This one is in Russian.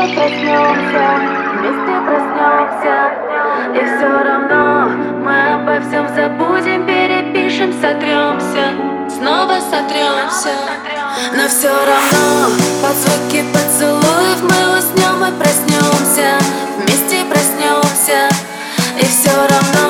мы проснемся, вместе проснемся. И все равно мы обо всем забудем, перепишем, сотремся Снова сотремся Но все равно под звуки поцелуев мы уснем и проснемся. Вместе проснемся. И все равно